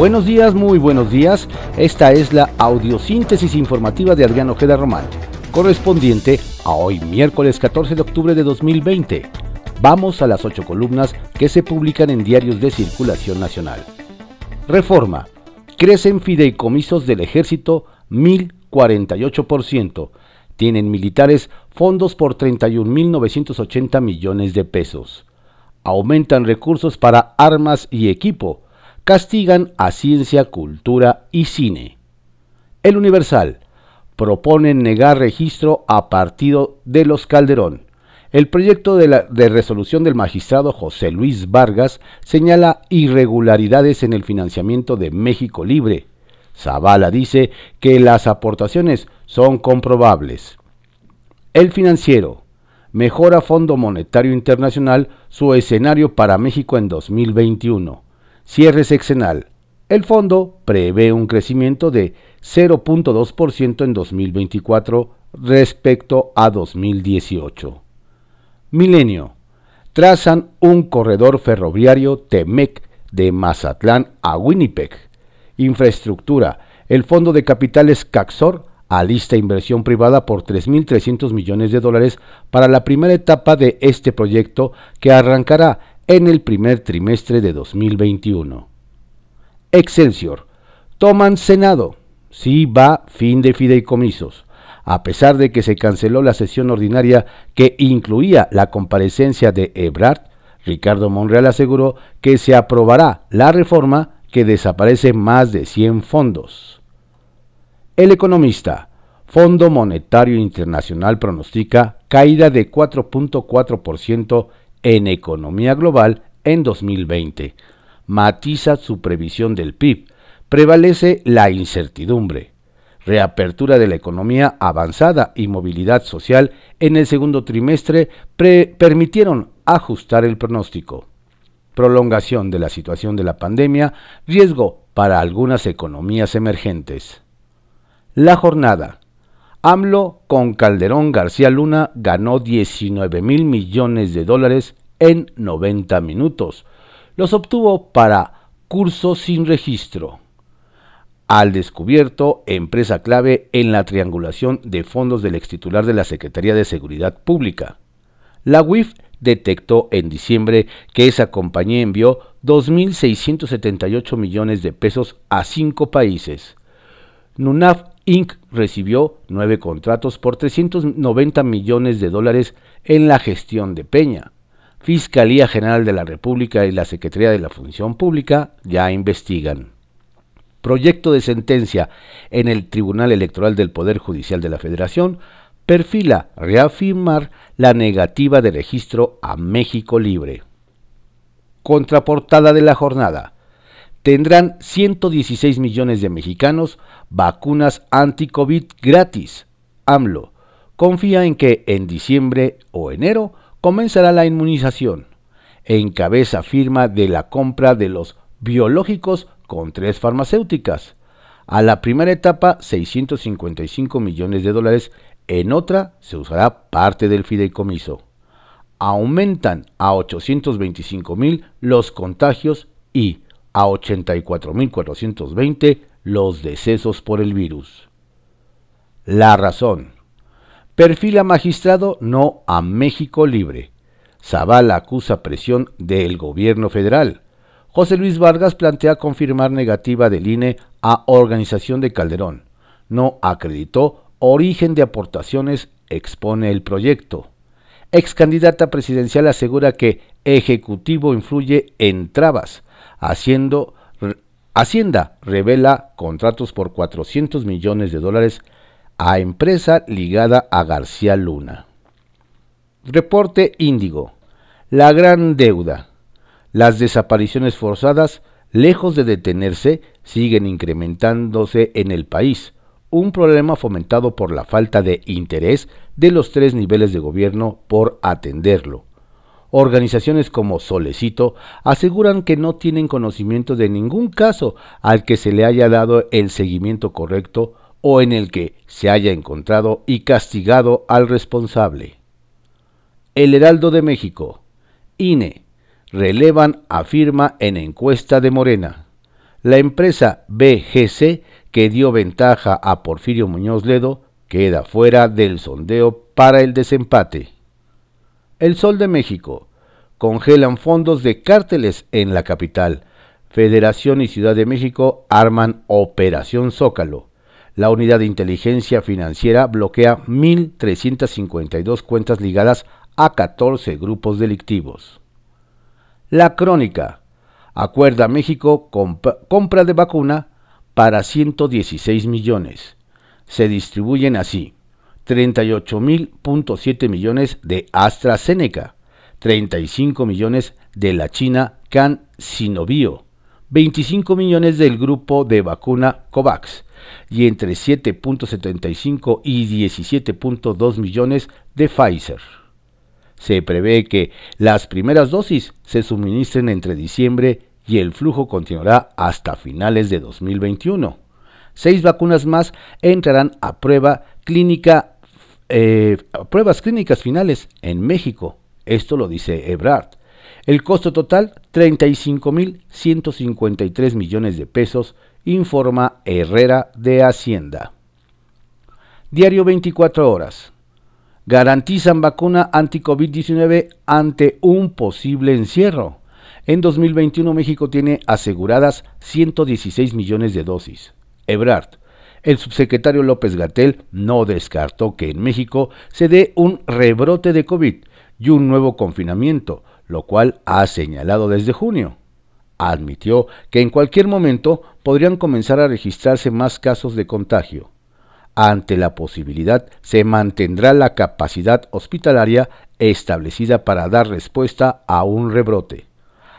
Buenos días, muy buenos días. Esta es la audiosíntesis informativa de Adrián Ojeda Román, correspondiente a hoy miércoles 14 de octubre de 2020. Vamos a las ocho columnas que se publican en diarios de circulación nacional. Reforma. Crecen fideicomisos del ejército 1048%. Tienen militares fondos por 31.980 millones de pesos. Aumentan recursos para armas y equipo castigan a ciencia, cultura y cine. El Universal propone negar registro a partido de los Calderón. El proyecto de, resolución del magistrado José Luis Vargas señala irregularidades en el financiamiento de México Libre. Zavala dice que las aportaciones son comprobables. El financiero mejora Fondo Monetario Internacional su escenario para México en 2021. Cierre sexenal. El fondo prevé un crecimiento de 0.2% en 2024 respecto a 2018. Milenio. Trazan un corredor ferroviario TEMEC de Mazatlán a Winnipeg. Infraestructura. El Fondo de Capitales CAXOR alista inversión privada por 3.300 millones de dólares para la primera etapa de este proyecto que arrancará en el primer trimestre de 2021. Excelsior. Toman Senado. Sí va fin de fideicomisos. A pesar de que se canceló la sesión ordinaria que incluía la comparecencia de Ebrard, Ricardo Monreal aseguró que se aprobará la reforma que desaparece más de 100 fondos. El economista, Fondo Monetario Internacional pronostica caída de 4.4% en economía global en 2020. Matiza su previsión del PIB. Prevalece la incertidumbre. Reapertura de la economía avanzada y movilidad social en el segundo trimestre permitieron ajustar el pronóstico. Prolongación de la situación de la pandemia, riesgo para algunas economías emergentes. La jornada. AMLO con Calderón García Luna ganó 19 mil millones de dólares en 90 minutos. Los obtuvo para curso sin registro. Al descubierto, empresa clave en la triangulación de fondos del extitular de la Secretaría de Seguridad Pública. La UIF detectó en diciembre que esa compañía envió 2.678 millones de pesos a cinco países. NUNAF Inc. recibió nueve contratos por 390 millones de dólares en la gestión de Peña. Fiscalía General de la República y la Secretaría de la Función Pública ya investigan. Proyecto de sentencia en el Tribunal Electoral del Poder Judicial de la Federación perfila reafirmar la negativa de registro a México Libre. Contraportada de la jornada tendrán 116 millones de mexicanos vacunas anti-COVID gratis. AMLO confía en que en diciembre o enero comenzará la inmunización. Encabeza firma de la compra de los biológicos con tres farmacéuticas. A la primera etapa 655 millones de dólares, en otra se usará parte del fideicomiso. Aumentan a 825 mil los contagios y a 84.420 los decesos por el virus. La razón. Perfila magistrado no a México libre. Zavala acusa presión del gobierno federal. José Luis Vargas plantea confirmar negativa del INE a organización de Calderón. No acreditó origen de aportaciones, expone el proyecto. Ex candidata presidencial asegura que Ejecutivo influye en trabas Haciendo, Hacienda revela contratos por 400 millones de dólares a empresa ligada a García Luna. Reporte Índigo. La gran deuda. Las desapariciones forzadas, lejos de detenerse, siguen incrementándose en el país, un problema fomentado por la falta de interés de los tres niveles de gobierno por atenderlo. Organizaciones como Solecito aseguran que no tienen conocimiento de ningún caso al que se le haya dado el seguimiento correcto o en el que se haya encontrado y castigado al responsable. El Heraldo de México, INE, relevan afirma en encuesta de Morena. La empresa BGC, que dio ventaja a Porfirio Muñoz Ledo, queda fuera del sondeo para el desempate. El Sol de México. Congelan fondos de cárteles en la capital. Federación y Ciudad de México arman Operación Zócalo. La unidad de inteligencia financiera bloquea 1.352 cuentas ligadas a 14 grupos delictivos. La crónica. Acuerda México compra de vacuna para 116 millones. Se distribuyen así 38.7 millones de AstraZeneca, 35 millones de la China CanSinovio, 25 millones del grupo de vacuna COVAX y entre 7.75 y 17.2 millones de Pfizer. Se prevé que las primeras dosis se suministren entre diciembre y el flujo continuará hasta finales de 2021. Seis vacunas más entrarán a prueba clínica, eh, pruebas clínicas finales en México. Esto lo dice Ebrard. El costo total, 35.153 millones de pesos, informa Herrera de Hacienda. Diario 24 horas garantizan vacuna anti-COVID-19 ante un posible encierro. En 2021 México tiene aseguradas 116 millones de dosis. Ebrard, el subsecretario López Gatel no descartó que en México se dé un rebrote de COVID y un nuevo confinamiento, lo cual ha señalado desde junio. Admitió que en cualquier momento podrían comenzar a registrarse más casos de contagio. Ante la posibilidad, se mantendrá la capacidad hospitalaria establecida para dar respuesta a un rebrote.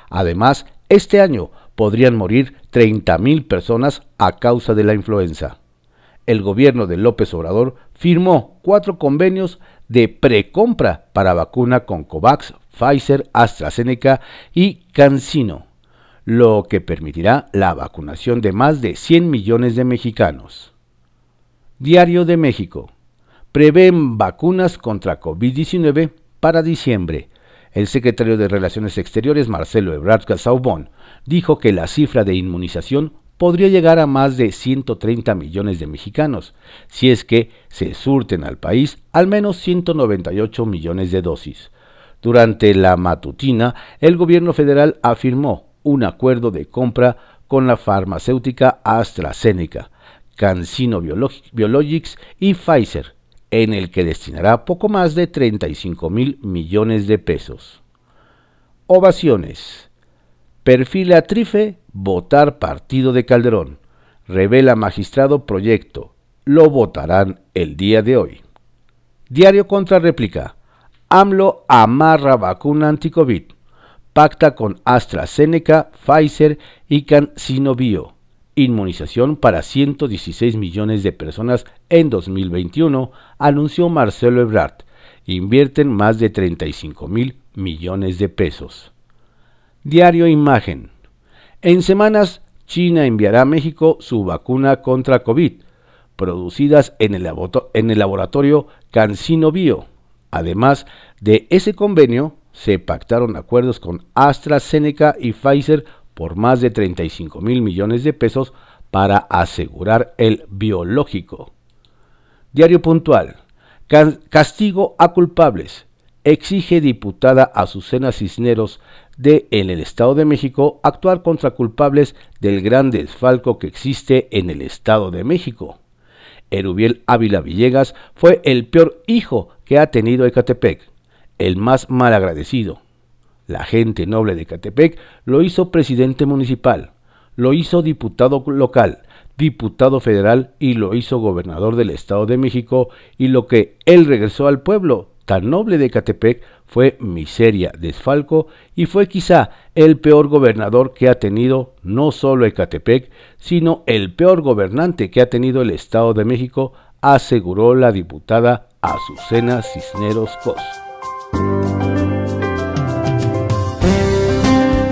Además, este año podrían morir 30.000 personas a causa de la influenza. El gobierno de López Obrador firmó cuatro convenios de precompra para vacuna con COVAX, Pfizer, AstraZeneca y CanSino, lo que permitirá la vacunación de más de 100 millones de mexicanos. Diario de México. Prevén vacunas contra COVID-19 para diciembre. El secretario de Relaciones Exteriores, Marcelo Ebrard Casaubon, dijo que la cifra de inmunización podría llegar a más de 130 millones de mexicanos, si es que se surten al país al menos 198 millones de dosis. Durante la matutina, el gobierno federal afirmó un acuerdo de compra con la farmacéutica AstraZeneca, CanSino Biologics y Pfizer, en el que destinará poco más de 35 mil millones de pesos. Ovaciones. Perfila Trife, votar partido de Calderón. Revela magistrado proyecto. Lo votarán el día de hoy. Diario contra réplica. AMLO amarra vacuna anticovid. Pacta con AstraZeneca, Pfizer y CanSino Bio inmunización para 116 millones de personas en 2021, anunció Marcelo Ebrard. Invierten más de 35 mil millones de pesos. Diario Imagen. En semanas, China enviará a México su vacuna contra COVID, producidas en el, laboratorio CanSino Bio. Además de ese convenio, se pactaron acuerdos con AstraZeneca y Pfizer por más de 35 mil millones de pesos para asegurar el biológico. Diario puntual. Castigo a culpables. Exige diputada Azucena Cisneros de en el Estado de México actuar contra culpables del gran desfalco que existe en el Estado de México. Erubiel Ávila Villegas fue el peor hijo que ha tenido Ecatepec, el más mal agradecido la gente noble de Catepec lo hizo presidente municipal, lo hizo diputado local, diputado federal y lo hizo gobernador del Estado de México y lo que él regresó al pueblo noble de Catepec fue miseria, desfalco y fue quizá el peor gobernador que ha tenido no solo Ecatepec, sino el peor gobernante que ha tenido el Estado de México, aseguró la diputada Azucena Cisneros Cos.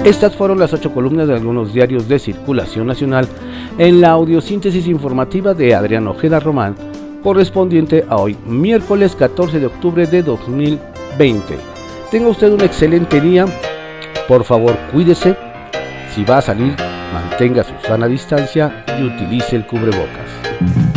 Estas fueron las ocho columnas de algunos diarios de circulación nacional en la audiosíntesis informativa de Adrián Ojeda Román, correspondiente a hoy, miércoles 14 de octubre de 2020. Tenga usted un excelente día. Por favor, cuídese. Si va a salir, mantenga su sana distancia y utilice el cubrebocas.